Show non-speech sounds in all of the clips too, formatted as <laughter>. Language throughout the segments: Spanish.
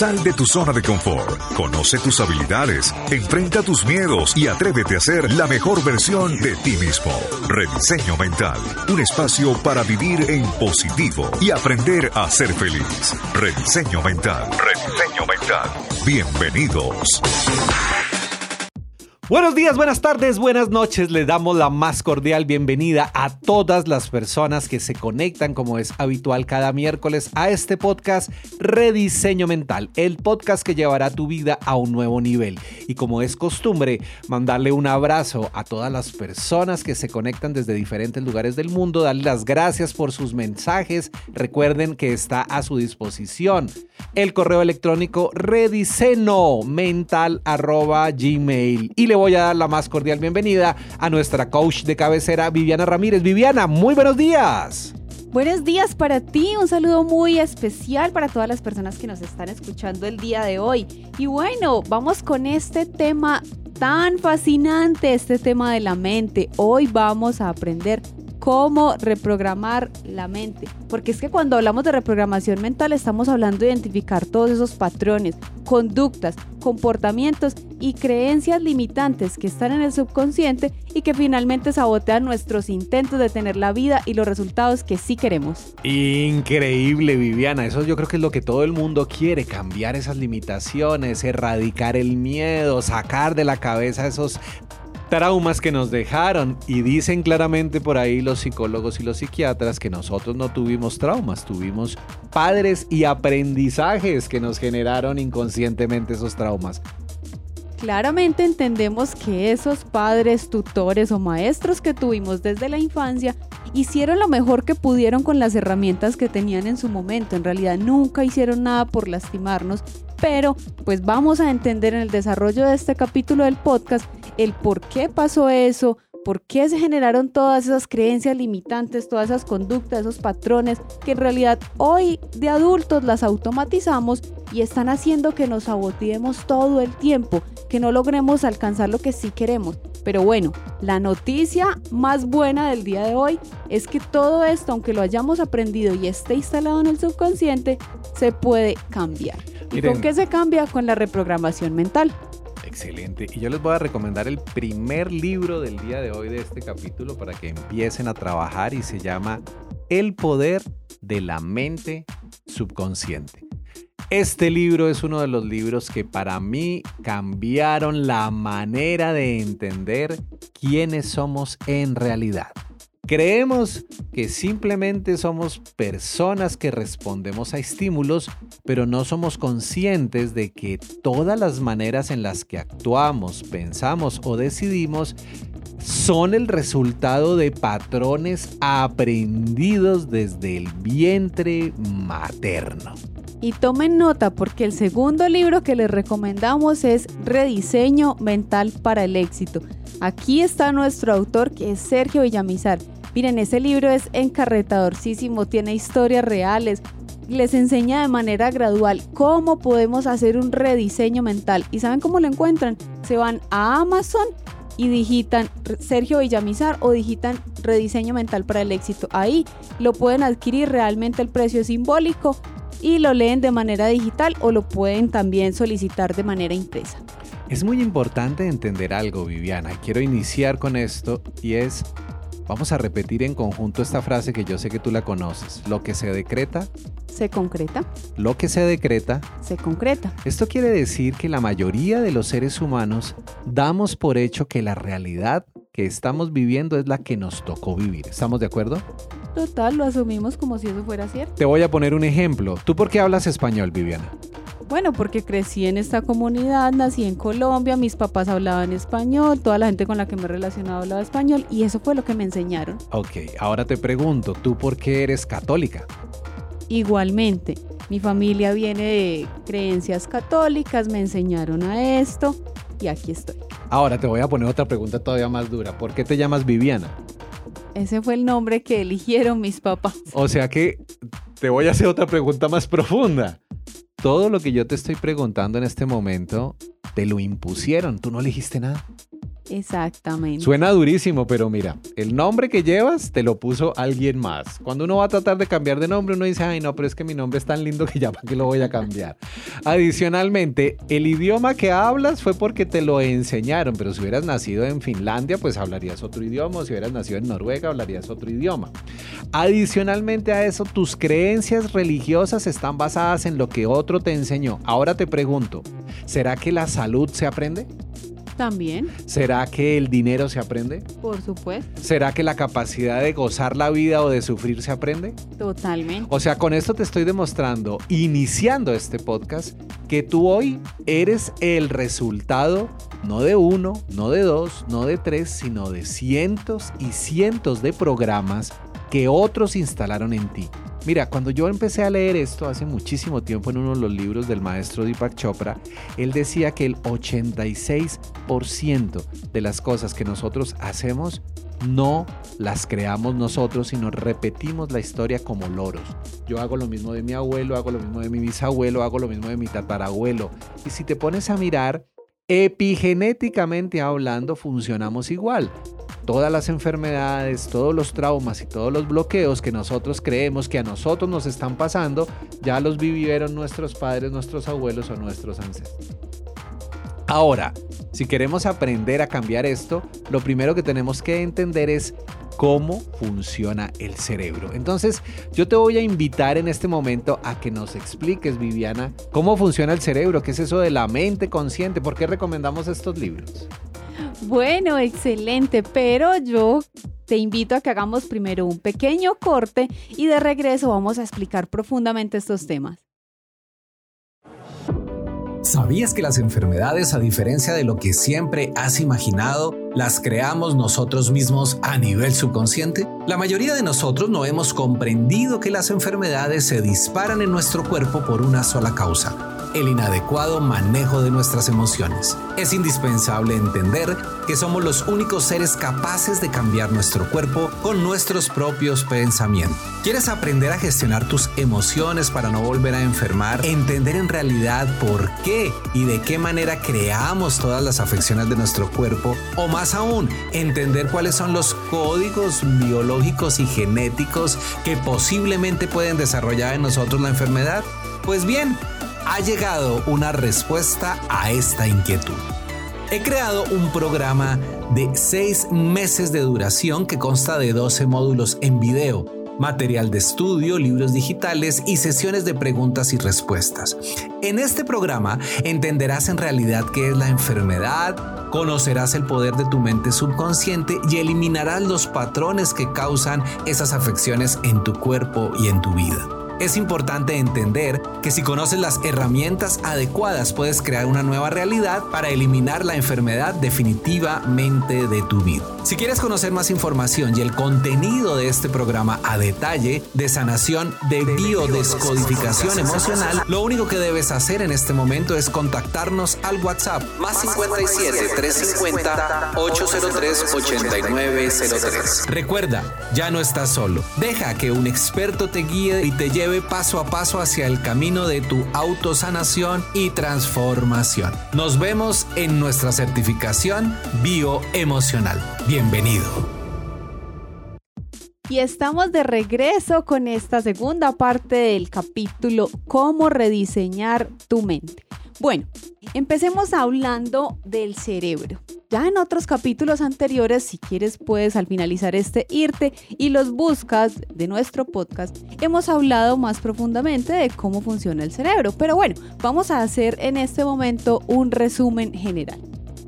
Sal de tu zona de confort, conoce tus habilidades, enfrenta tus miedos y atrévete a ser la mejor versión de ti mismo. Rediseño Mental, un espacio para vivir en positivo y aprender a ser feliz. Rediseño Mental, Rediseño Mental. Bienvenidos. Buenos días, buenas tardes, buenas noches. Les damos la más cordial bienvenida a todas las personas que se conectan como es habitual cada miércoles a este podcast Rediseño Mental, el podcast que llevará tu vida a un nuevo nivel. Y como es costumbre, mandarle un abrazo a todas las personas que se conectan desde diferentes lugares del mundo, darle las gracias por sus mensajes. Recuerden que está a su disposición el correo electrónico gmail y le voy a dar la más cordial bienvenida a nuestra coach de cabecera, Viviana Ramírez. Viviana, muy buenos días. Buenos días para ti, un saludo muy especial para todas las personas que nos están escuchando el día de hoy. Y bueno, vamos con este tema tan fascinante, este tema de la mente. Hoy vamos a aprender cómo reprogramar la mente. Porque es que cuando hablamos de reprogramación mental estamos hablando de identificar todos esos patrones, conductas, comportamientos y creencias limitantes que están en el subconsciente y que finalmente sabotean nuestros intentos de tener la vida y los resultados que sí queremos. Increíble, Viviana. Eso yo creo que es lo que todo el mundo quiere, cambiar esas limitaciones, erradicar el miedo, sacar de la cabeza esos traumas que nos dejaron y dicen claramente por ahí los psicólogos y los psiquiatras que nosotros no tuvimos traumas, tuvimos padres y aprendizajes que nos generaron inconscientemente esos traumas. Claramente entendemos que esos padres, tutores o maestros que tuvimos desde la infancia hicieron lo mejor que pudieron con las herramientas que tenían en su momento. En realidad nunca hicieron nada por lastimarnos, pero pues vamos a entender en el desarrollo de este capítulo del podcast el por qué pasó eso, por qué se generaron todas esas creencias limitantes, todas esas conductas, esos patrones que en realidad hoy de adultos las automatizamos y están haciendo que nos saboteemos todo el tiempo, que no logremos alcanzar lo que sí queremos. Pero bueno, la noticia más buena del día de hoy es que todo esto, aunque lo hayamos aprendido y esté instalado en el subconsciente, se puede cambiar. ¿Y con qué se cambia? Con la reprogramación mental. Excelente. Y yo les voy a recomendar el primer libro del día de hoy de este capítulo para que empiecen a trabajar y se llama El poder de la mente subconsciente. Este libro es uno de los libros que para mí cambiaron la manera de entender quiénes somos en realidad. Creemos que simplemente somos personas que respondemos a estímulos, pero no somos conscientes de que todas las maneras en las que actuamos, pensamos o decidimos son el resultado de patrones aprendidos desde el vientre materno. Y tomen nota porque el segundo libro que les recomendamos es Rediseño Mental para el Éxito. Aquí está nuestro autor que es Sergio Villamizar Miren, ese libro es encarretadorcísimo, tiene historias reales, les enseña de manera gradual cómo podemos hacer un rediseño mental. ¿Y saben cómo lo encuentran? Se van a Amazon y digitan Sergio Villamizar o digitan rediseño mental para el éxito. Ahí lo pueden adquirir, realmente el precio simbólico y lo leen de manera digital o lo pueden también solicitar de manera impresa. Es muy importante entender algo, Viviana. Quiero iniciar con esto y es Vamos a repetir en conjunto esta frase que yo sé que tú la conoces. Lo que se decreta. Se concreta. Lo que se decreta. Se concreta. Esto quiere decir que la mayoría de los seres humanos damos por hecho que la realidad que estamos viviendo es la que nos tocó vivir. ¿Estamos de acuerdo? Total, lo asumimos como si eso fuera cierto. Te voy a poner un ejemplo. ¿Tú por qué hablas español, Viviana? Bueno, porque crecí en esta comunidad, nací en Colombia, mis papás hablaban español, toda la gente con la que me relacionaba hablaba español y eso fue lo que me enseñaron. Ok, ahora te pregunto, ¿tú por qué eres católica? Igualmente, mi familia viene de creencias católicas, me enseñaron a esto y aquí estoy. Ahora te voy a poner otra pregunta todavía más dura. ¿Por qué te llamas Viviana? Ese fue el nombre que eligieron mis papás. O sea que te voy a hacer otra pregunta más profunda todo lo que yo te estoy preguntando en este momento, te lo impusieron, tú no elegiste nada. Exactamente. Suena durísimo, pero mira, el nombre que llevas te lo puso alguien más. Cuando uno va a tratar de cambiar de nombre, uno dice, ay, no, pero es que mi nombre es tan lindo que ya para qué lo voy a cambiar. Adicionalmente, el idioma que hablas fue porque te lo enseñaron, pero si hubieras nacido en Finlandia, pues hablarías otro idioma, o si hubieras nacido en Noruega, hablarías otro idioma. Adicionalmente a eso, tus creencias religiosas están basadas en lo que otro te enseñó. Ahora te pregunto, ¿será que la salud se aprende? También. ¿Será que el dinero se aprende? Por supuesto. ¿Será que la capacidad de gozar la vida o de sufrir se aprende? Totalmente. O sea, con esto te estoy demostrando, iniciando este podcast, que tú hoy eres el resultado no de uno, no de dos, no de tres, sino de cientos y cientos de programas que otros instalaron en ti. Mira, cuando yo empecé a leer esto hace muchísimo tiempo en uno de los libros del maestro Deepak Chopra, él decía que el 86% de las cosas que nosotros hacemos no las creamos nosotros, sino repetimos la historia como loros. Yo hago lo mismo de mi abuelo, hago lo mismo de mi bisabuelo, hago lo mismo de mi tatarabuelo. Y si te pones a mirar, epigenéticamente hablando, funcionamos igual todas las enfermedades, todos los traumas y todos los bloqueos que nosotros creemos que a nosotros nos están pasando, ya los vivieron nuestros padres, nuestros abuelos o nuestros ancestros. Ahora, si queremos aprender a cambiar esto, lo primero que tenemos que entender es cómo funciona el cerebro. Entonces, yo te voy a invitar en este momento a que nos expliques, Viviana, cómo funciona el cerebro, qué es eso de la mente consciente, por qué recomendamos estos libros. Bueno, excelente, pero yo te invito a que hagamos primero un pequeño corte y de regreso vamos a explicar profundamente estos temas. ¿Sabías que las enfermedades, a diferencia de lo que siempre has imaginado, las creamos nosotros mismos a nivel subconsciente? La mayoría de nosotros no hemos comprendido que las enfermedades se disparan en nuestro cuerpo por una sola causa el inadecuado manejo de nuestras emociones. Es indispensable entender que somos los únicos seres capaces de cambiar nuestro cuerpo con nuestros propios pensamientos. ¿Quieres aprender a gestionar tus emociones para no volver a enfermar? Entender en realidad por qué y de qué manera creamos todas las afecciones de nuestro cuerpo o más aún, entender cuáles son los códigos biológicos y genéticos que posiblemente pueden desarrollar en nosotros la enfermedad? Pues bien, ha llegado una respuesta a esta inquietud. He creado un programa de 6 meses de duración que consta de 12 módulos en video, material de estudio, libros digitales y sesiones de preguntas y respuestas. En este programa entenderás en realidad qué es la enfermedad, conocerás el poder de tu mente subconsciente y eliminarás los patrones que causan esas afecciones en tu cuerpo y en tu vida. Es importante entender que si conoces las herramientas adecuadas puedes crear una nueva realidad para eliminar la enfermedad definitivamente de tu vida. Si quieres conocer más información y el contenido de este programa a detalle de sanación de biodescodificación emocional, lo único que debes hacer en este momento es contactarnos al WhatsApp más 57 350 803 8903. Recuerda, ya no estás solo. Deja que un experto te guíe y te lleve paso a paso hacia el camino de tu autosanación y transformación. Nos vemos en nuestra certificación bioemocional. Bienvenido. Y estamos de regreso con esta segunda parte del capítulo Cómo rediseñar tu mente. Bueno, empecemos hablando del cerebro. Ya en otros capítulos anteriores, si quieres, puedes al finalizar este irte y los buscas de nuestro podcast. Hemos hablado más profundamente de cómo funciona el cerebro. Pero bueno, vamos a hacer en este momento un resumen general.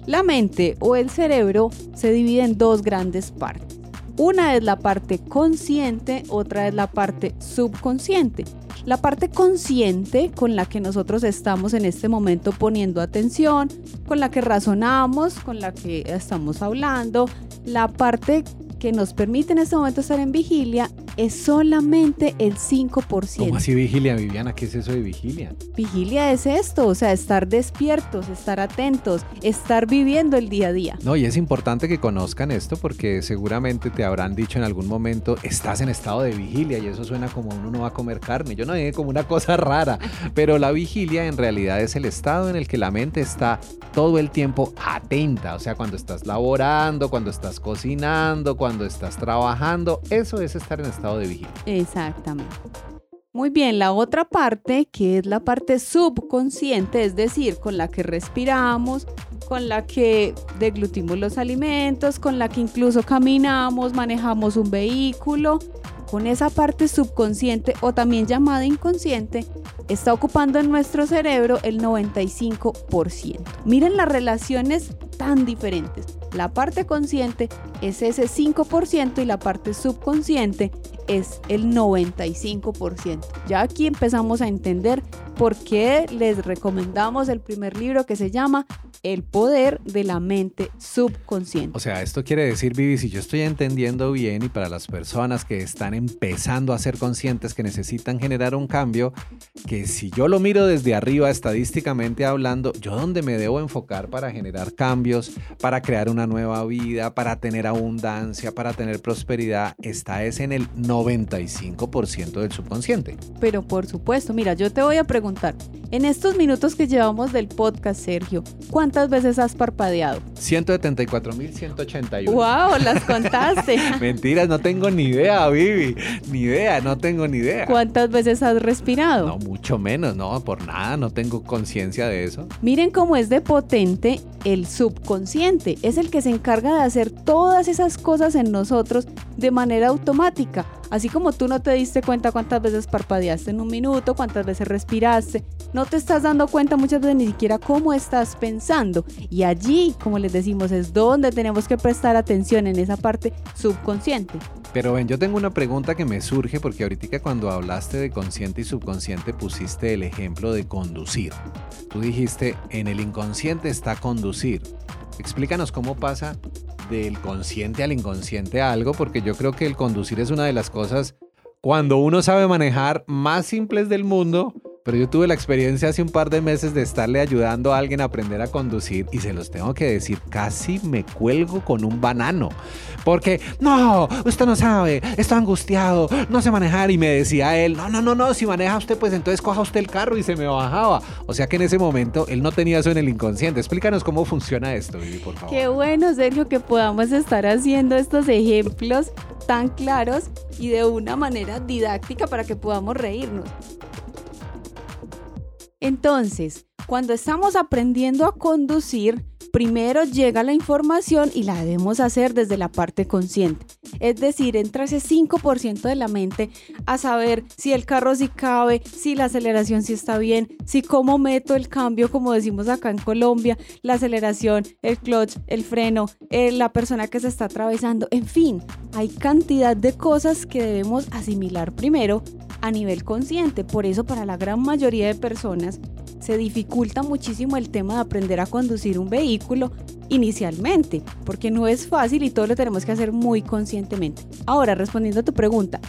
La mente o el cerebro se divide en dos grandes partes. Una es la parte consciente, otra es la parte subconsciente. La parte consciente con la que nosotros estamos en este momento poniendo atención, con la que razonamos, con la que estamos hablando, la parte que nos permite en este momento estar en vigilia es solamente el 5%. ¿Cómo así vigilia, Viviana? ¿Qué es eso de vigilia? Vigilia es esto, o sea, estar despiertos, estar atentos, estar viviendo el día a día. No, y es importante que conozcan esto porque seguramente te habrán dicho en algún momento, estás en estado de vigilia y eso suena como uno no va a comer carne. Yo no dije como una cosa rara, <laughs> pero la vigilia en realidad es el estado en el que la mente está todo el tiempo atenta, o sea, cuando estás laborando, cuando estás cocinando, cuando estás trabajando, eso es estar en estado de vigilia. Exactamente. Muy bien, la otra parte, que es la parte subconsciente, es decir, con la que respiramos, con la que deglutimos los alimentos, con la que incluso caminamos, manejamos un vehículo, con esa parte subconsciente o también llamada inconsciente, está ocupando en nuestro cerebro el 95%. Miren las relaciones tan diferentes. La parte consciente es ese 5% y la parte subconsciente es el 95%. Ya aquí empezamos a entender por qué les recomendamos el primer libro que se llama El poder de la mente subconsciente. O sea, esto quiere decir, Vivi, si yo estoy entendiendo bien y para las personas que están empezando a ser conscientes que necesitan generar un cambio, que si yo lo miro desde arriba estadísticamente hablando, yo dónde me debo enfocar para generar cambios, para crear una nueva vida, para tener abundancia, para tener prosperidad, está es en el 95% del subconsciente. Pero por supuesto, mira, yo te voy a preguntar, en estos minutos que llevamos del podcast, Sergio, ¿cuántas veces has parpadeado? 174.181. ¡Wow! Las <laughs> contaste. Mentiras, no tengo ni idea, Vivi. Ni idea, no tengo ni idea. ¿Cuántas veces has respirado? No, mucho menos, no, por nada, no tengo conciencia de eso. Miren cómo es de potente el subconsciente. Es el que se encarga de hacer todas esas cosas en nosotros de manera automática. Así como tú no te diste cuenta cuántas veces parpadeaste en un minuto, cuántas veces respiraste, no te estás dando cuenta muchas veces ni siquiera cómo estás pensando. Y allí, como les decimos, es donde tenemos que prestar atención en esa parte subconsciente. Pero ven, yo tengo una pregunta que me surge porque ahorita cuando hablaste de consciente y subconsciente pusiste el ejemplo de conducir. Tú dijiste, en el inconsciente está conducir. Explícanos cómo pasa del consciente al inconsciente algo, porque yo creo que el conducir es una de las cosas, cuando uno sabe manejar, más simples del mundo, pero yo tuve la experiencia hace un par de meses de estarle ayudando a alguien a aprender a conducir y se los tengo que decir, casi me cuelgo con un banano. Porque, no, usted no sabe, está angustiado, no sé manejar. Y me decía él, no, no, no, no, si maneja usted, pues entonces coja usted el carro y se me bajaba. O sea que en ese momento él no tenía eso en el inconsciente. Explícanos cómo funciona esto, Vivi, por favor. Qué bueno, Sergio, que podamos estar haciendo estos ejemplos tan claros y de una manera didáctica para que podamos reírnos. Entonces, cuando estamos aprendiendo a conducir, primero llega la información y la debemos hacer desde la parte consciente. Es decir, entra ese 5% de la mente a saber si el carro sí cabe, si la aceleración sí está bien, si cómo meto el cambio, como decimos acá en Colombia, la aceleración, el clutch, el freno, eh, la persona que se está atravesando, en fin, hay cantidad de cosas que debemos asimilar primero a nivel consciente. Por eso para la gran mayoría de personas se dificulta muchísimo el tema de aprender a conducir un vehículo inicialmente, porque no es fácil y todo lo tenemos que hacer muy conscientemente. Ahora, respondiendo a tu pregunta,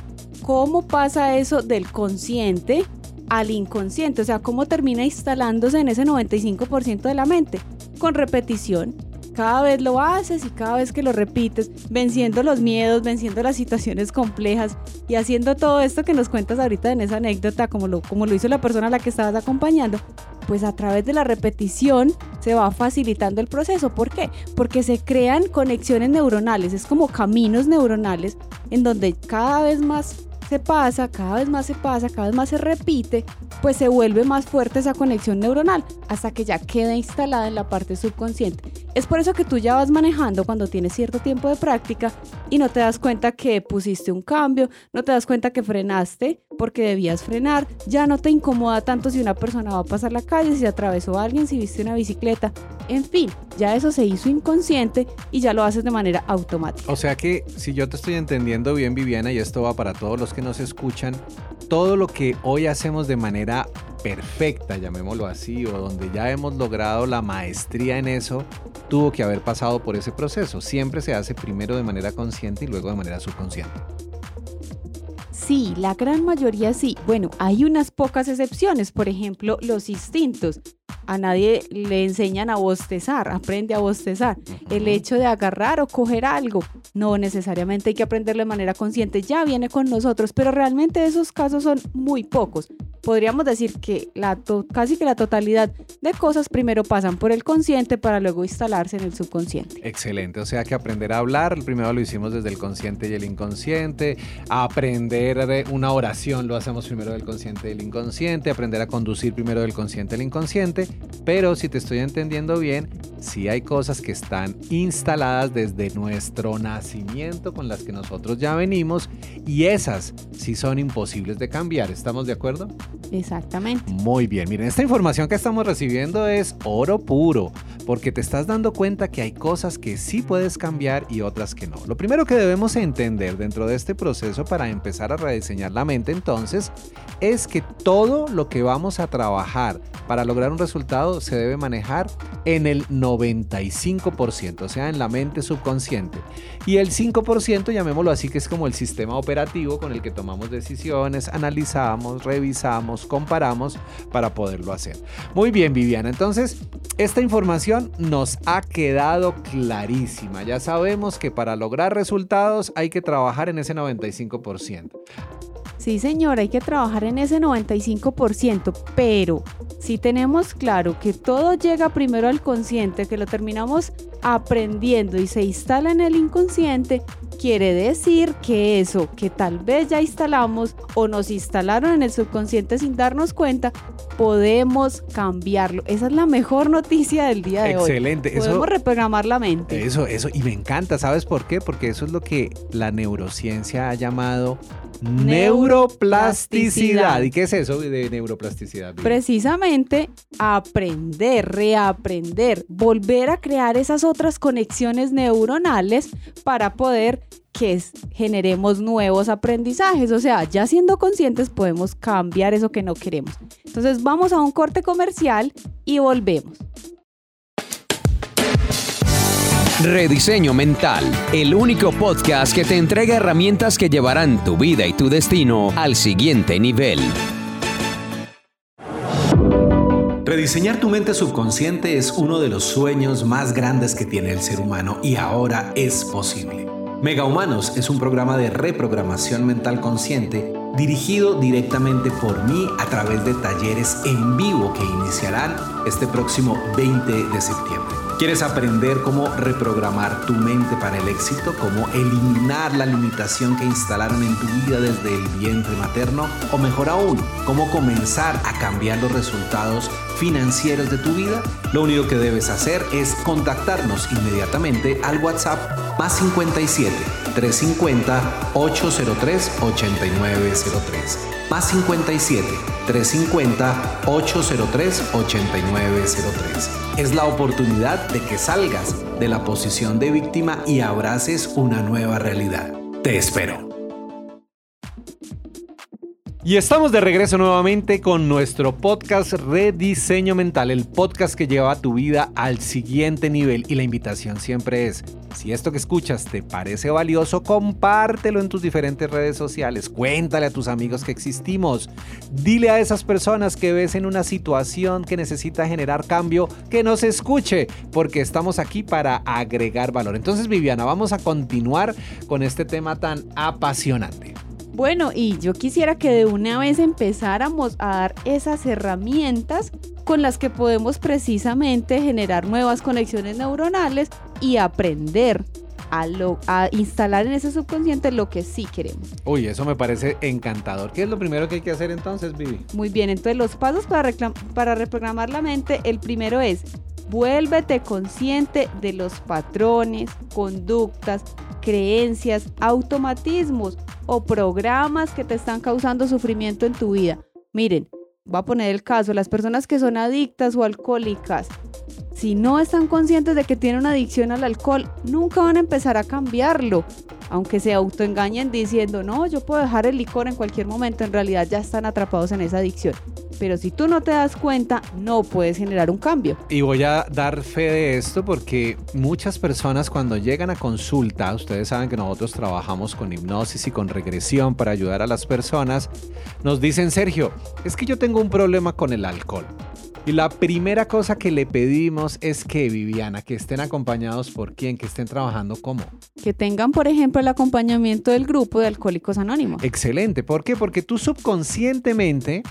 ¿cómo pasa eso del consciente al inconsciente? O sea, ¿cómo termina instalándose en ese 95% de la mente? Con repetición, cada vez lo haces y cada vez que lo repites, venciendo los miedos, venciendo las situaciones complejas y haciendo todo esto que nos cuentas ahorita en esa anécdota, como lo, como lo hizo la persona a la que estabas acompañando, pues a través de la repetición se va facilitando el proceso. ¿Por qué? Porque se crean conexiones neuronales, es como caminos neuronales en donde cada vez más se pasa, cada vez más se pasa, cada vez más se repite, pues se vuelve más fuerte esa conexión neuronal hasta que ya queda instalada en la parte subconsciente. Es por eso que tú ya vas manejando cuando tienes cierto tiempo de práctica y no te das cuenta que pusiste un cambio, no te das cuenta que frenaste porque debías frenar, ya no te incomoda tanto si una persona va a pasar la calle, si atravesó a alguien, si viste una bicicleta, en fin, ya eso se hizo inconsciente y ya lo haces de manera automática. O sea que si yo te estoy entendiendo bien Viviana y esto va para todos los que nos escuchan, todo lo que hoy hacemos de manera perfecta, llamémoslo así, o donde ya hemos logrado la maestría en eso, tuvo que haber pasado por ese proceso. Siempre se hace primero de manera consciente y luego de manera subconsciente. Sí, la gran mayoría sí. Bueno, hay unas pocas excepciones, por ejemplo, los instintos. A nadie le enseñan a bostezar, aprende a bostezar. El hecho de agarrar o coger algo, no necesariamente hay que aprenderlo de manera consciente, ya viene con nosotros, pero realmente esos casos son muy pocos podríamos decir que la casi que la totalidad de cosas primero pasan por el consciente para luego instalarse en el subconsciente. Excelente, o sea que aprender a hablar, primero lo hicimos desde el consciente y el inconsciente, aprender una oración lo hacemos primero del consciente y el inconsciente, aprender a conducir primero del consciente al inconsciente, pero si te estoy entendiendo bien, sí hay cosas que están instaladas desde nuestro nacimiento con las que nosotros ya venimos y esas sí son imposibles de cambiar, ¿estamos de acuerdo? Exactamente. Muy bien, miren, esta información que estamos recibiendo es oro puro, porque te estás dando cuenta que hay cosas que sí puedes cambiar y otras que no. Lo primero que debemos entender dentro de este proceso para empezar a rediseñar la mente entonces es que todo lo que vamos a trabajar para lograr un resultado se debe manejar en el 95%, o sea, en la mente subconsciente. Y el 5%, llamémoslo así, que es como el sistema operativo con el que tomamos decisiones, analizamos, revisamos, comparamos para poderlo hacer. Muy bien, Viviana, entonces esta información nos ha quedado clarísima. Ya sabemos que para lograr resultados hay que trabajar en ese 95%. Sí, señora, hay que trabajar en ese 95%, pero si tenemos claro que todo llega primero al consciente, que lo terminamos aprendiendo y se instala en el inconsciente, quiere decir que eso que tal vez ya instalamos o nos instalaron en el subconsciente sin darnos cuenta, podemos cambiarlo. Esa es la mejor noticia del día de hoy. Excelente. Podemos reprogramar la mente. Eso, eso. Y me encanta. ¿Sabes por qué? Porque eso es lo que la neurociencia ha llamado neuroplasticidad. ¿Y qué es eso de neuroplasticidad? Precisamente aprender, reaprender, volver a crear esas otras conexiones neuronales para poder que generemos nuevos aprendizajes. O sea, ya siendo conscientes podemos cambiar eso que no queremos. Entonces vamos a un corte comercial y volvemos. Rediseño Mental, el único podcast que te entrega herramientas que llevarán tu vida y tu destino al siguiente nivel. Rediseñar tu mente subconsciente es uno de los sueños más grandes que tiene el ser humano y ahora es posible. Mega Humanos es un programa de reprogramación mental consciente dirigido directamente por mí a través de talleres en vivo que iniciarán este próximo 20 de septiembre. ¿Quieres aprender cómo reprogramar tu mente para el éxito? ¿Cómo eliminar la limitación que instalaron en tu vida desde el vientre materno? O mejor aún, ¿cómo comenzar a cambiar los resultados financieros de tu vida? Lo único que debes hacer es contactarnos inmediatamente al WhatsApp más 57 350 803 8903 más 57 350 803 8903. Es la oportunidad de que salgas de la posición de víctima y abraces una nueva realidad. Te espero. Y estamos de regreso nuevamente con nuestro podcast Rediseño Mental, el podcast que lleva tu vida al siguiente nivel. Y la invitación siempre es, si esto que escuchas te parece valioso, compártelo en tus diferentes redes sociales, cuéntale a tus amigos que existimos, dile a esas personas que ves en una situación que necesita generar cambio, que nos escuche, porque estamos aquí para agregar valor. Entonces, Viviana, vamos a continuar con este tema tan apasionante. Bueno, y yo quisiera que de una vez empezáramos a dar esas herramientas con las que podemos precisamente generar nuevas conexiones neuronales y aprender a, a, instalar en ese subconsciente lo que sí queremos. Uy, eso me parece encantador. ¿Qué es lo primero que hay que hacer entonces, Vivi? Muy bien, entonces los pasos para, para reprogramar la mente, el primero es Vuélvete consciente de los patrones, conductas, creencias, automatismos o programas que te están causando sufrimiento en tu vida. Miren, voy a poner el caso, las personas que son adictas o alcohólicas, si no están conscientes de que tienen una adicción al alcohol, nunca van a empezar a cambiarlo. Aunque se autoengañen diciendo, no, yo puedo dejar el licor en cualquier momento, en realidad ya están atrapados en esa adicción. Pero si tú no te das cuenta, no puedes generar un cambio. Y voy a dar fe de esto porque muchas personas cuando llegan a consulta, ustedes saben que nosotros trabajamos con hipnosis y con regresión para ayudar a las personas, nos dicen, Sergio, es que yo tengo un problema con el alcohol. Y la primera cosa que le pedimos es que, Viviana, que estén acompañados por quién, que estén trabajando como. Que tengan, por ejemplo, el acompañamiento del grupo de Alcohólicos Anónimos. Excelente. ¿Por qué? Porque tú subconscientemente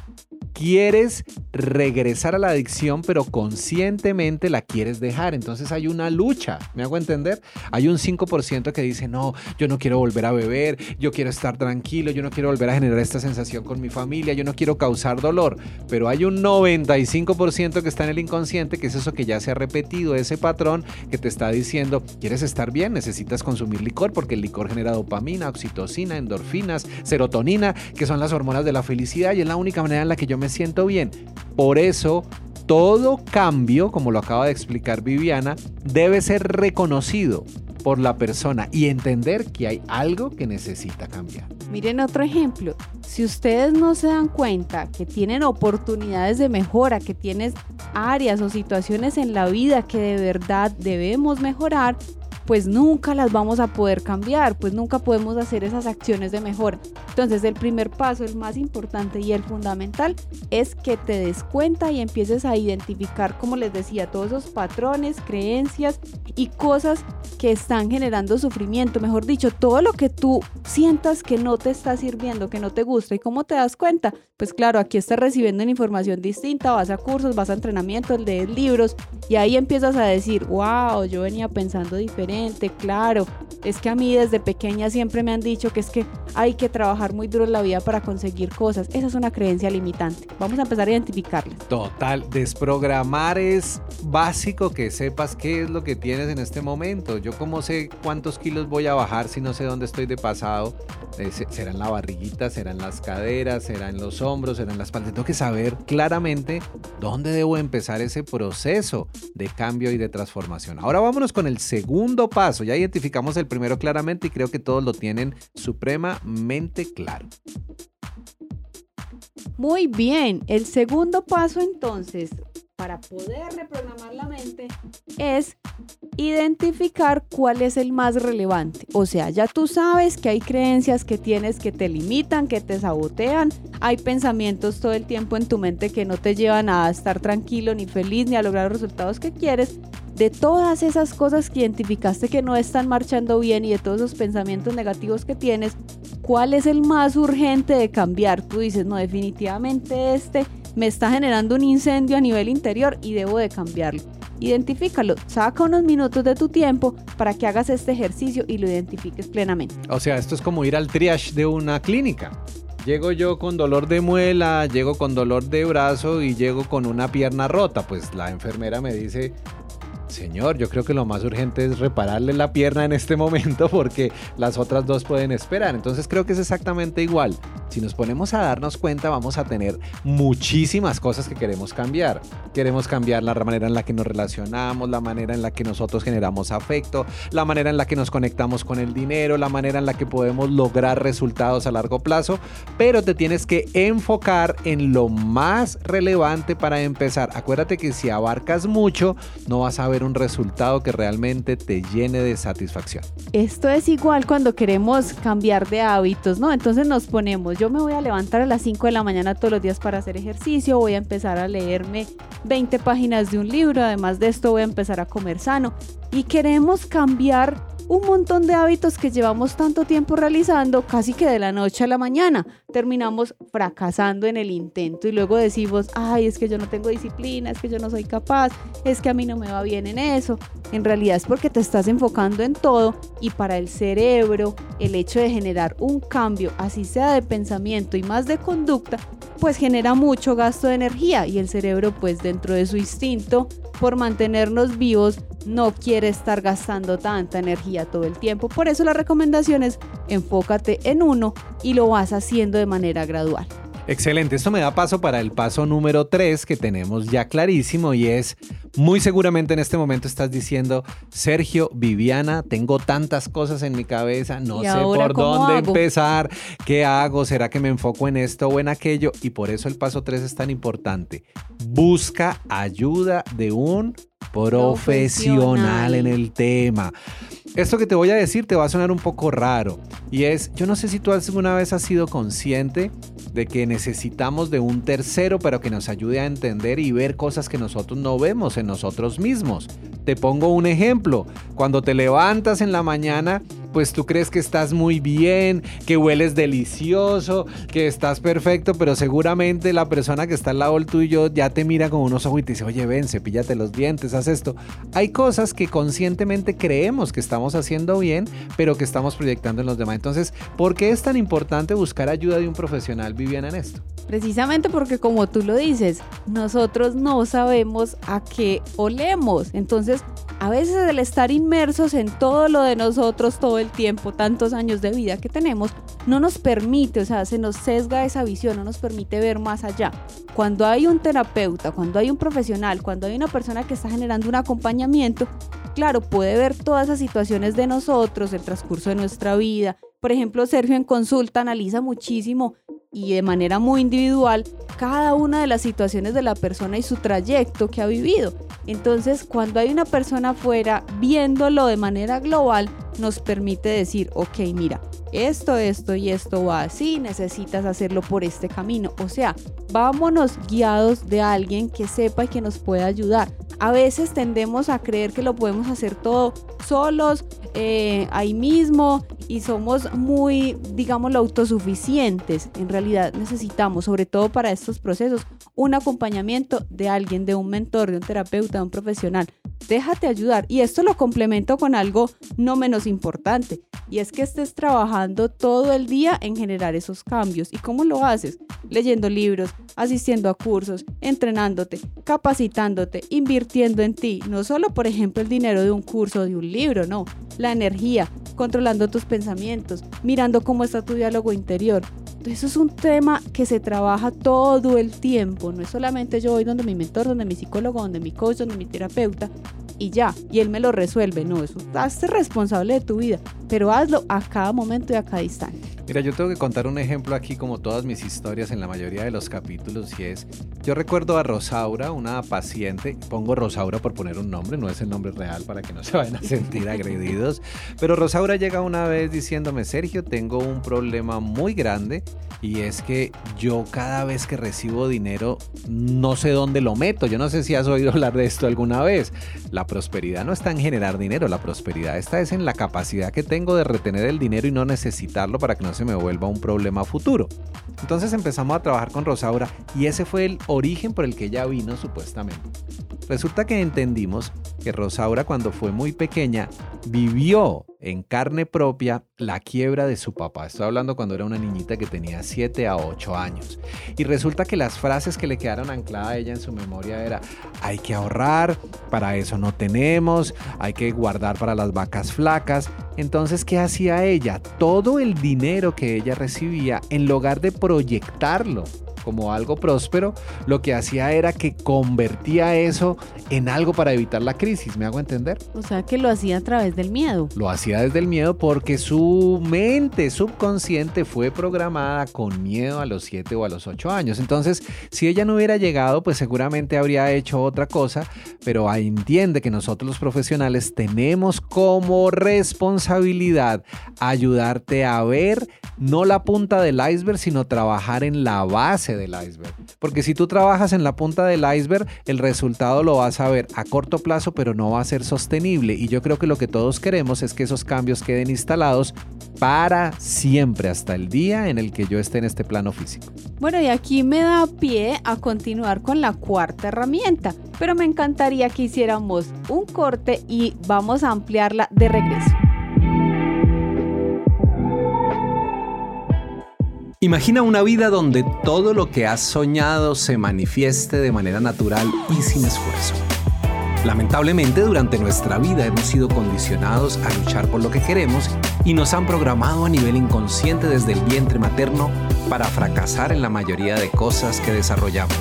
quieres regresar a la adicción, pero conscientemente la quieres dejar. Entonces hay una lucha, ¿me hago entender? Hay un 5% que dice, no, yo no quiero volver a beber, yo quiero estar tranquilo, yo no quiero volver a generar esta sensación con mi familia, yo no quiero causar dolor. Pero hay un 95% que está en el inconsciente, que es eso que ya se ha repetido, ese patrón que te está diciendo, quieres estar bien, necesitas consumir licor, porque el licor genera dopamina, oxitocina, endorfinas, serotonina, que son las hormonas de la felicidad y es la única manera en la que yo me siento bien. Por eso, todo cambio, como lo acaba de explicar Viviana, debe ser reconocido por la persona y entender que hay algo que necesita cambiar. Miren otro ejemplo. Si ustedes no se dan cuenta que tienen oportunidades de mejora, que tienes áreas o situaciones en la vida que de verdad debemos mejorar, pues nunca las vamos a poder cambiar, pues nunca podemos hacer esas acciones de mejora. Entonces el primer paso, el más importante y el fundamental es que te des cuenta y empieces a identificar, como les decía, todos esos patrones, creencias y cosas que están generando sufrimiento. Mejor dicho, todo lo que tú sientas que no te está sirviendo, que no te gusta y cómo te das cuenta. Pues claro, aquí estás recibiendo información distinta, vas a cursos, vas a entrenamientos, lees libros y ahí empiezas a decir, wow, yo venía pensando diferente claro. Es que a mí desde pequeña siempre me han dicho que es que hay que trabajar muy duro en la vida para conseguir cosas. Esa es una creencia limitante. Vamos a empezar a identificarla. Total, desprogramar es básico que sepas qué es lo que tienes en este momento. Yo como sé cuántos kilos voy a bajar si no sé dónde estoy de pasado. Eh, será en la barriguita, será en las caderas, será en los hombros, será en la espalda. Tengo que saber claramente dónde debo empezar ese proceso de cambio y de transformación. Ahora vámonos con el segundo paso. Ya identificamos el primero claramente y creo que todos lo tienen supremamente claro. Muy bien, el segundo paso entonces para poder reprogramar la mente es identificar cuál es el más relevante. O sea, ya tú sabes que hay creencias que tienes que te limitan, que te sabotean, hay pensamientos todo el tiempo en tu mente que no te llevan a estar tranquilo, ni feliz, ni a lograr los resultados que quieres de todas esas cosas que identificaste que no están marchando bien y de todos esos pensamientos negativos que tienes, ¿cuál es el más urgente de cambiar? Tú dices, no, definitivamente este me está generando un incendio a nivel interior y debo de cambiarlo. Identifícalo, saca unos minutos de tu tiempo para que hagas este ejercicio y lo identifiques plenamente. O sea, esto es como ir al triage de una clínica. Llego yo con dolor de muela, llego con dolor de brazo y llego con una pierna rota. Pues la enfermera me dice, Señor, yo creo que lo más urgente es repararle la pierna en este momento porque las otras dos pueden esperar. Entonces creo que es exactamente igual. Si nos ponemos a darnos cuenta, vamos a tener muchísimas cosas que queremos cambiar. Queremos cambiar la manera en la que nos relacionamos, la manera en la que nosotros generamos afecto, la manera en la que nos conectamos con el dinero, la manera en la que podemos lograr resultados a largo plazo, pero te tienes que enfocar en lo más relevante para empezar. Acuérdate que si abarcas mucho, no vas a ver un resultado que realmente te llene de satisfacción. Esto es igual cuando queremos cambiar de hábitos, ¿no? Entonces nos ponemos, yo me voy a levantar a las 5 de la mañana todos los días para hacer ejercicio, voy a empezar a leerme 20 páginas de un libro, además de esto voy a empezar a comer sano y queremos cambiar un montón de hábitos que llevamos tanto tiempo realizando, casi que de la noche a la mañana, terminamos fracasando en el intento y luego decimos, ay, es que yo no tengo disciplina, es que yo no soy capaz, es que a mí no me va bien en eso. En realidad es porque te estás enfocando en todo y para el cerebro el hecho de generar un cambio, así sea de pensamiento y más de conducta, pues genera mucho gasto de energía y el cerebro pues dentro de su instinto por mantenernos vivos no quiere estar gastando tanta energía todo el tiempo. Por eso la recomendación es enfócate en uno y lo vas haciendo de manera gradual. Excelente, esto me da paso para el paso número 3 que tenemos ya clarísimo y es, muy seguramente en este momento estás diciendo, Sergio, Viviana, tengo tantas cosas en mi cabeza, no ¿Y sé ahora por dónde hago? empezar, qué hago, será que me enfoco en esto o en aquello y por eso el paso 3 es tan importante. Busca ayuda de un profesional en el tema. Esto que te voy a decir te va a sonar un poco raro y es, yo no sé si tú alguna vez has sido consciente de que necesitamos de un tercero pero que nos ayude a entender y ver cosas que nosotros no vemos en nosotros mismos. Te pongo un ejemplo, cuando te levantas en la mañana, pues tú crees que estás muy bien, que hueles delicioso, que estás perfecto, pero seguramente la persona que está al lado tuyo ya te mira con unos ojos y te dice, oye, ven, cepíllate los dientes, haz esto. Hay cosas que conscientemente creemos que estamos haciendo bien, pero que estamos proyectando en los demás. Entonces, ¿por qué es tan importante buscar ayuda de un profesional, Viviana, en esto? Precisamente porque como tú lo dices, nosotros no sabemos a qué olemos. Entonces, a veces el estar inmersos en todo lo de nosotros todo el tiempo, tantos años de vida que tenemos, no nos permite, o sea, se nos sesga esa visión, no nos permite ver más allá. Cuando hay un terapeuta, cuando hay un profesional, cuando hay una persona que está generando un acompañamiento, claro, puede ver todas esas situaciones de nosotros, el transcurso de nuestra vida. Por ejemplo, Sergio en consulta analiza muchísimo y de manera muy individual cada una de las situaciones de la persona y su trayecto que ha vivido. Entonces, cuando hay una persona afuera viéndolo de manera global, nos permite decir, ok, mira, esto, esto y esto va así, necesitas hacerlo por este camino. O sea, vámonos guiados de alguien que sepa y que nos pueda ayudar. A veces tendemos a creer que lo podemos hacer todo solos, eh, ahí mismo, y somos muy, digámoslo, autosuficientes. En realidad necesitamos, sobre todo para estos procesos, un acompañamiento de alguien, de un mentor, de un terapeuta, de un profesional. Déjate ayudar. Y esto lo complemento con algo no menos importante. Y es que estés trabajando todo el día en generar esos cambios. ¿Y cómo lo haces? Leyendo libros, asistiendo a cursos, entrenándote, capacitándote, invirtiendo en ti. No solo, por ejemplo, el dinero de un curso o de un libro, no. La energía, controlando tus pensamientos, mirando cómo está tu diálogo interior. Eso es un tema que se trabaja todo el tiempo. No es solamente yo voy donde mi mentor, donde mi psicólogo, donde mi coach, donde mi terapeuta y ya, y él me lo resuelve. No, eso hazte responsable de tu vida, pero hazlo a cada momento y a cada instante. Mira, yo tengo que contar un ejemplo aquí como todas mis historias en la mayoría de los capítulos y es, yo recuerdo a Rosaura, una paciente, pongo Rosaura por poner un nombre, no es el nombre real para que no se vayan a sentir agredidos, pero Rosaura llega una vez diciéndome, Sergio, tengo un problema muy grande y es que yo cada vez que recibo dinero no sé dónde lo meto, yo no sé si has oído hablar de esto alguna vez. La prosperidad no está en generar dinero, la prosperidad está es en la capacidad que tengo de retener el dinero y no necesitarlo para que no se me vuelva un problema futuro. Entonces empezamos a trabajar con Rosaura y ese fue el origen por el que ella vino supuestamente. Resulta que entendimos que Rosaura cuando fue muy pequeña vivió en carne propia la quiebra de su papá. Estoy hablando cuando era una niñita que tenía 7 a 8 años. Y resulta que las frases que le quedaron ancladas a ella en su memoria era, hay que ahorrar, para eso no tenemos, hay que guardar para las vacas flacas. Entonces, ¿qué hacía ella? Todo el dinero que ella recibía, en lugar de proyectarlo como algo próspero, lo que hacía era que convertía eso en algo para evitar la crisis, ¿me hago entender? O sea, que lo hacía a través del miedo. Lo hacía desde el miedo porque su mente subconsciente fue programada con miedo a los 7 o a los 8 años. Entonces, si ella no hubiera llegado, pues seguramente habría hecho otra cosa, pero entiende que nosotros los profesionales tenemos como responsabilidad ayudarte a ver no la punta del iceberg, sino trabajar en la base del iceberg. Porque si tú trabajas en la punta del iceberg, el resultado lo vas a ver a corto plazo, pero no va a ser sostenible. Y yo creo que lo que todos queremos es que esos cambios queden instalados para siempre, hasta el día en el que yo esté en este plano físico. Bueno, y aquí me da pie a continuar con la cuarta herramienta, pero me encantaría que hiciéramos un corte y vamos a ampliarla de regreso. Imagina una vida donde todo lo que has soñado se manifieste de manera natural y sin esfuerzo. Lamentablemente durante nuestra vida hemos sido condicionados a luchar por lo que queremos y nos han programado a nivel inconsciente desde el vientre materno para fracasar en la mayoría de cosas que desarrollamos.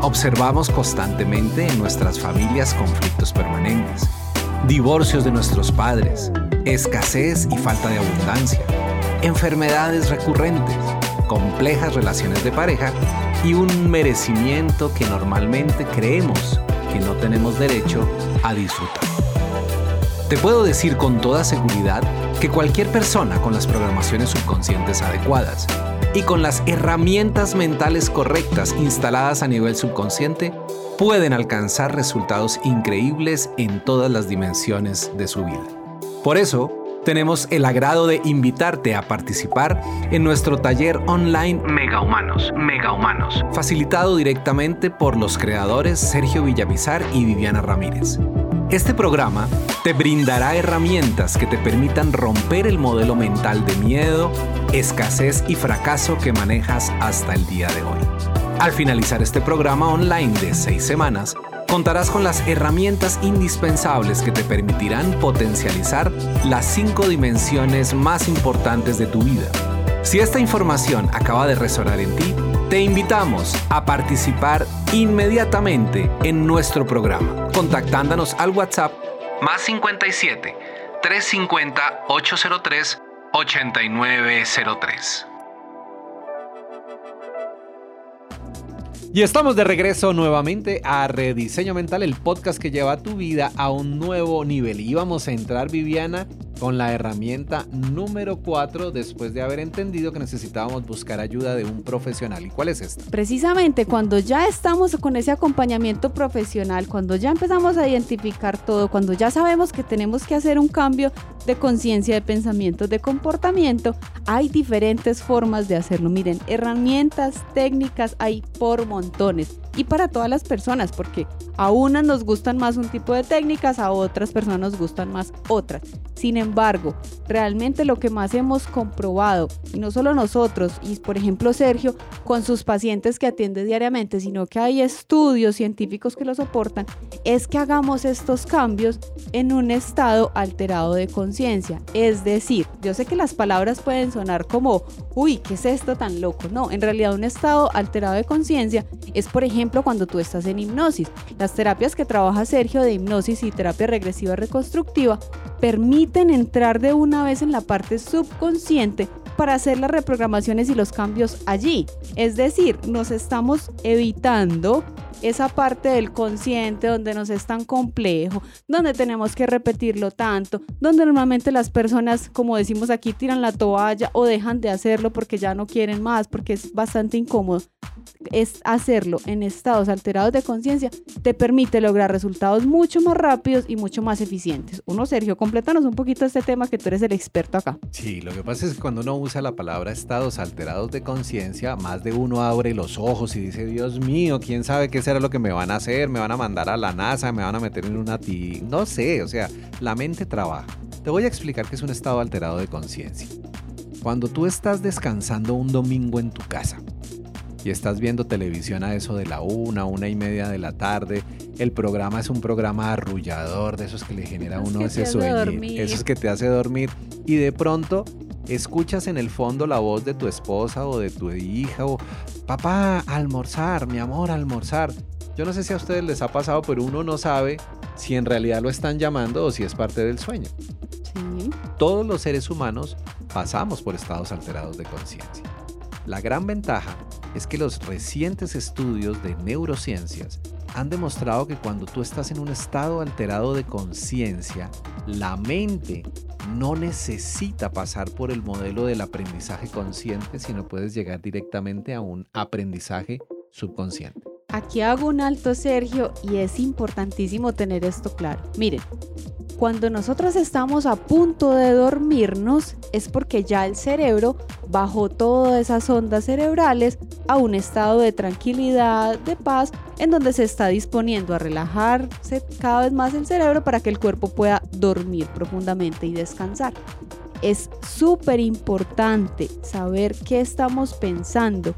Observamos constantemente en nuestras familias conflictos permanentes, divorcios de nuestros padres, escasez y falta de abundancia, enfermedades recurrentes, complejas relaciones de pareja y un merecimiento que normalmente creemos que no tenemos derecho a disfrutar. Te puedo decir con toda seguridad que cualquier persona con las programaciones subconscientes adecuadas y con las herramientas mentales correctas instaladas a nivel subconsciente pueden alcanzar resultados increíbles en todas las dimensiones de su vida. Por eso, tenemos el agrado de invitarte a participar en nuestro taller online Mega Humanos, Mega Humanos, facilitado directamente por los creadores Sergio Villamizar y Viviana Ramírez. Este programa te brindará herramientas que te permitan romper el modelo mental de miedo, escasez y fracaso que manejas hasta el día de hoy. Al finalizar este programa online de seis semanas, contarás con las herramientas indispensables que te permitirán potencializar las cinco dimensiones más importantes de tu vida. Si esta información acaba de resonar en ti, te invitamos a participar inmediatamente en nuestro programa, contactándonos al WhatsApp más 57 350 803 8903. Y estamos de regreso nuevamente a Rediseño Mental, el podcast que lleva tu vida a un nuevo nivel. Y vamos a entrar, Viviana, con la herramienta número 4 después de haber entendido que necesitábamos buscar ayuda de un profesional. ¿Y cuál es esta? Precisamente cuando ya estamos con ese acompañamiento profesional, cuando ya empezamos a identificar todo, cuando ya sabemos que tenemos que hacer un cambio de conciencia, de pensamiento, de comportamiento, hay diferentes formas de hacerlo. Miren, herramientas, técnicas hay por montones y para todas las personas, porque a unas nos gustan más un tipo de técnicas, a otras personas nos gustan más otras. Sin embargo, realmente lo que más hemos comprobado, y no solo nosotros, y por ejemplo Sergio, con sus pacientes que atiende diariamente, sino que hay estudios científicos que lo soportan, es que hagamos estos cambios en un estado alterado de conciencia. Es decir, yo sé que las palabras pueden sonar como, uy, ¿qué es esto tan loco? No, en realidad un estado alterado de conciencia es, por ejemplo, cuando tú estás en hipnosis. Las terapias que trabaja Sergio de hipnosis y terapia regresiva reconstructiva permiten entrar de una vez en la parte subconsciente para hacer las reprogramaciones y los cambios allí. Es decir, nos estamos evitando esa parte del consciente donde nos es tan complejo, donde tenemos que repetirlo tanto, donde normalmente las personas, como decimos aquí, tiran la toalla o dejan de hacerlo porque ya no quieren más, porque es bastante incómodo. Es hacerlo en estados alterados de conciencia, te permite lograr resultados mucho más rápidos y mucho más eficientes. Uno, Sergio, complétanos un poquito este tema que tú eres el experto acá. Sí, lo que pasa es que cuando uno usa la palabra estados alterados de conciencia, más de uno abre los ojos y dice, Dios mío, ¿quién sabe qué será lo que me van a hacer? ¿Me van a mandar a la NASA? ¿Me van a meter en una ti? No sé, o sea, la mente trabaja. Te voy a explicar qué es un estado alterado de conciencia. Cuando tú estás descansando un domingo en tu casa y estás viendo televisión a eso de la una, una y media de la tarde, el programa es un programa arrullador, de esos que le genera a uno ese sueño, esos que te hace dormir y de pronto escuchas en el fondo la voz de tu esposa o de tu hija o papá, almorzar, mi amor, almorzar. Yo no sé si a ustedes les ha pasado, pero uno no sabe si en realidad lo están llamando o si es parte del sueño. Sí. Todos los seres humanos pasamos por estados alterados de conciencia. La gran ventaja es que los recientes estudios de neurociencias han demostrado que cuando tú estás en un estado alterado de conciencia, la mente no necesita pasar por el modelo del aprendizaje consciente, sino puedes llegar directamente a un aprendizaje subconsciente. Aquí hago un alto, Sergio, y es importantísimo tener esto claro. Miren, cuando nosotros estamos a punto de dormirnos es porque ya el cerebro bajó todas esas ondas cerebrales a un estado de tranquilidad, de paz, en donde se está disponiendo a relajarse cada vez más el cerebro para que el cuerpo pueda dormir profundamente y descansar. Es súper importante saber qué estamos pensando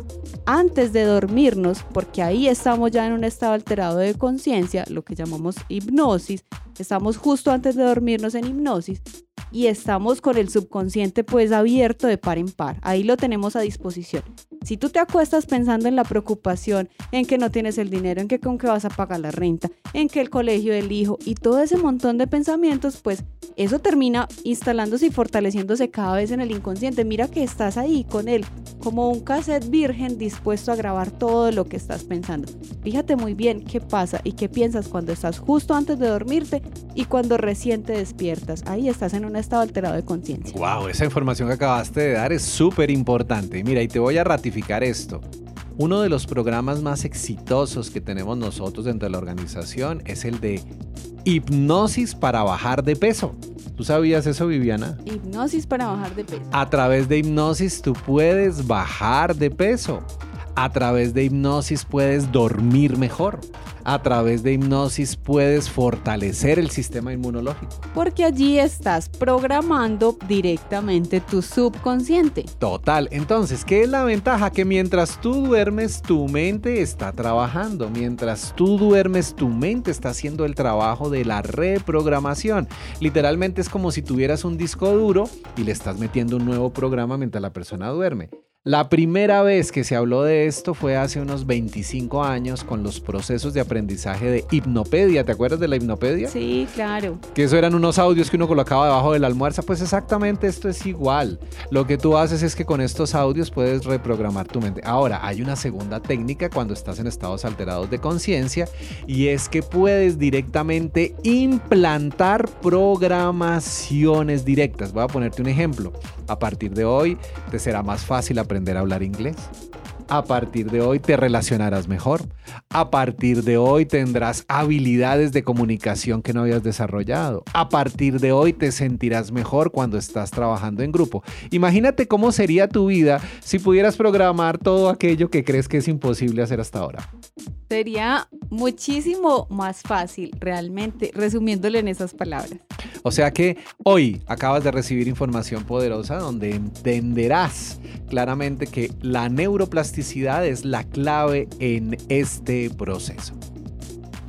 antes de dormirnos, porque ahí estamos ya en un estado alterado de conciencia, lo que llamamos hipnosis. Estamos justo antes de dormirnos en hipnosis y estamos con el subconsciente pues abierto de par en par. Ahí lo tenemos a disposición. Si tú te acuestas pensando en la preocupación, en que no tienes el dinero, en que con qué vas a pagar la renta, en que el colegio del hijo y todo ese montón de pensamientos, pues eso termina instalándose y fortaleciéndose cada vez en el inconsciente. Mira que estás ahí con él, como un cassette virgen dispuesto a grabar todo lo que estás pensando. Fíjate muy bien qué pasa y qué piensas cuando estás justo antes de dormirte y cuando recién te despiertas. Ahí estás en un estado alterado de conciencia. Wow, esa información que acabaste de dar es súper importante. Mira, y te voy a ratificar esto. Uno de los programas más exitosos que tenemos nosotros dentro de la organización es el de hipnosis para bajar de peso. ¿Tú sabías eso, Viviana? Hipnosis para bajar de peso. A través de hipnosis tú puedes bajar de peso. A través de hipnosis puedes dormir mejor. A través de hipnosis puedes fortalecer el sistema inmunológico. Porque allí estás programando directamente tu subconsciente. Total. Entonces, ¿qué es la ventaja? Que mientras tú duermes, tu mente está trabajando. Mientras tú duermes, tu mente está haciendo el trabajo de la reprogramación. Literalmente es como si tuvieras un disco duro y le estás metiendo un nuevo programa mientras la persona duerme. La primera vez que se habló de esto fue hace unos 25 años con los procesos de aprendizaje de hipnopedia. ¿Te acuerdas de la hipnopedia? Sí, claro. Que eso eran unos audios que uno colocaba debajo del almuerzo. Pues exactamente esto es igual. Lo que tú haces es que con estos audios puedes reprogramar tu mente. Ahora, hay una segunda técnica cuando estás en estados alterados de conciencia y es que puedes directamente implantar programaciones directas. Voy a ponerte un ejemplo. A partir de hoy te será más fácil aprender a hablar inglés. A partir de hoy te relacionarás mejor. A partir de hoy tendrás habilidades de comunicación que no habías desarrollado. A partir de hoy te sentirás mejor cuando estás trabajando en grupo. Imagínate cómo sería tu vida si pudieras programar todo aquello que crees que es imposible hacer hasta ahora. Sería muchísimo más fácil, realmente, resumiéndolo en esas palabras. O sea que hoy acabas de recibir información poderosa donde entenderás claramente que la neuroplasticidad es la clave en este proceso.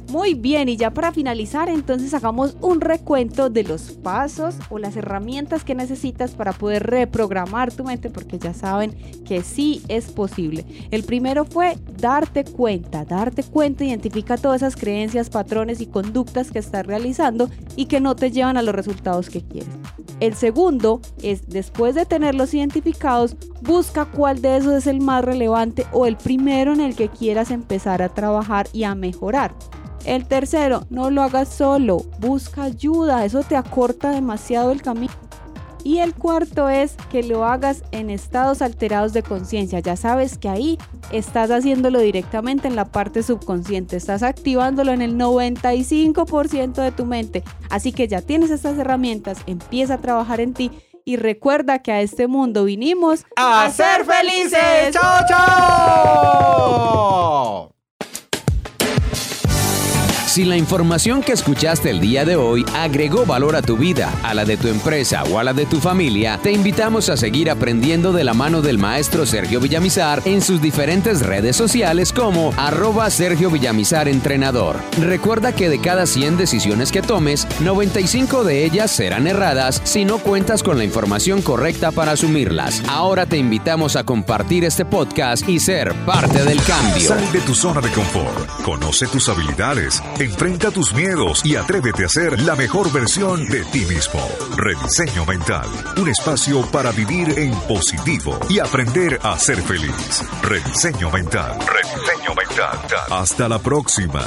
Muy bien, y ya para finalizar, entonces hagamos un recuento de los pasos o las herramientas que necesitas para poder reprogramar tu mente, porque ya saben que sí es posible. El primero fue darte cuenta, darte cuenta, identifica todas esas creencias, patrones y conductas que estás realizando y que no te llevan a los resultados que quieres. El segundo es, después de tenerlos identificados, busca cuál de esos es el más relevante o el primero en el que quieras empezar a trabajar y a mejorar. El tercero, no lo hagas solo, busca ayuda, eso te acorta demasiado el camino. Y el cuarto es que lo hagas en estados alterados de conciencia. Ya sabes que ahí estás haciéndolo directamente en la parte subconsciente. Estás activándolo en el 95% de tu mente. Así que ya tienes estas herramientas. Empieza a trabajar en ti. Y recuerda que a este mundo vinimos a, ser felices. ¡Chao, chao! Si la información que escuchaste el día de hoy agregó valor a tu vida, a la de tu empresa o a la de tu familia, te invitamos a seguir aprendiendo de la mano del maestro Sergio Villamizar en sus diferentes redes sociales como arroba Sergio Villamizar Entrenador. Recuerda que de cada 100 decisiones que tomes, 95 de ellas serán erradas si no cuentas con la información correcta para asumirlas. Ahora te invitamos a compartir este podcast y ser parte del cambio. Sal de tu zona de confort, conoce tus habilidades, enfrenta tus miedos y atrévete a ser la mejor versión de ti mismo. Rediseño mental, un espacio para vivir en positivo y aprender a ser feliz. Rediseño mental. Rediseño mental. Hasta la próxima.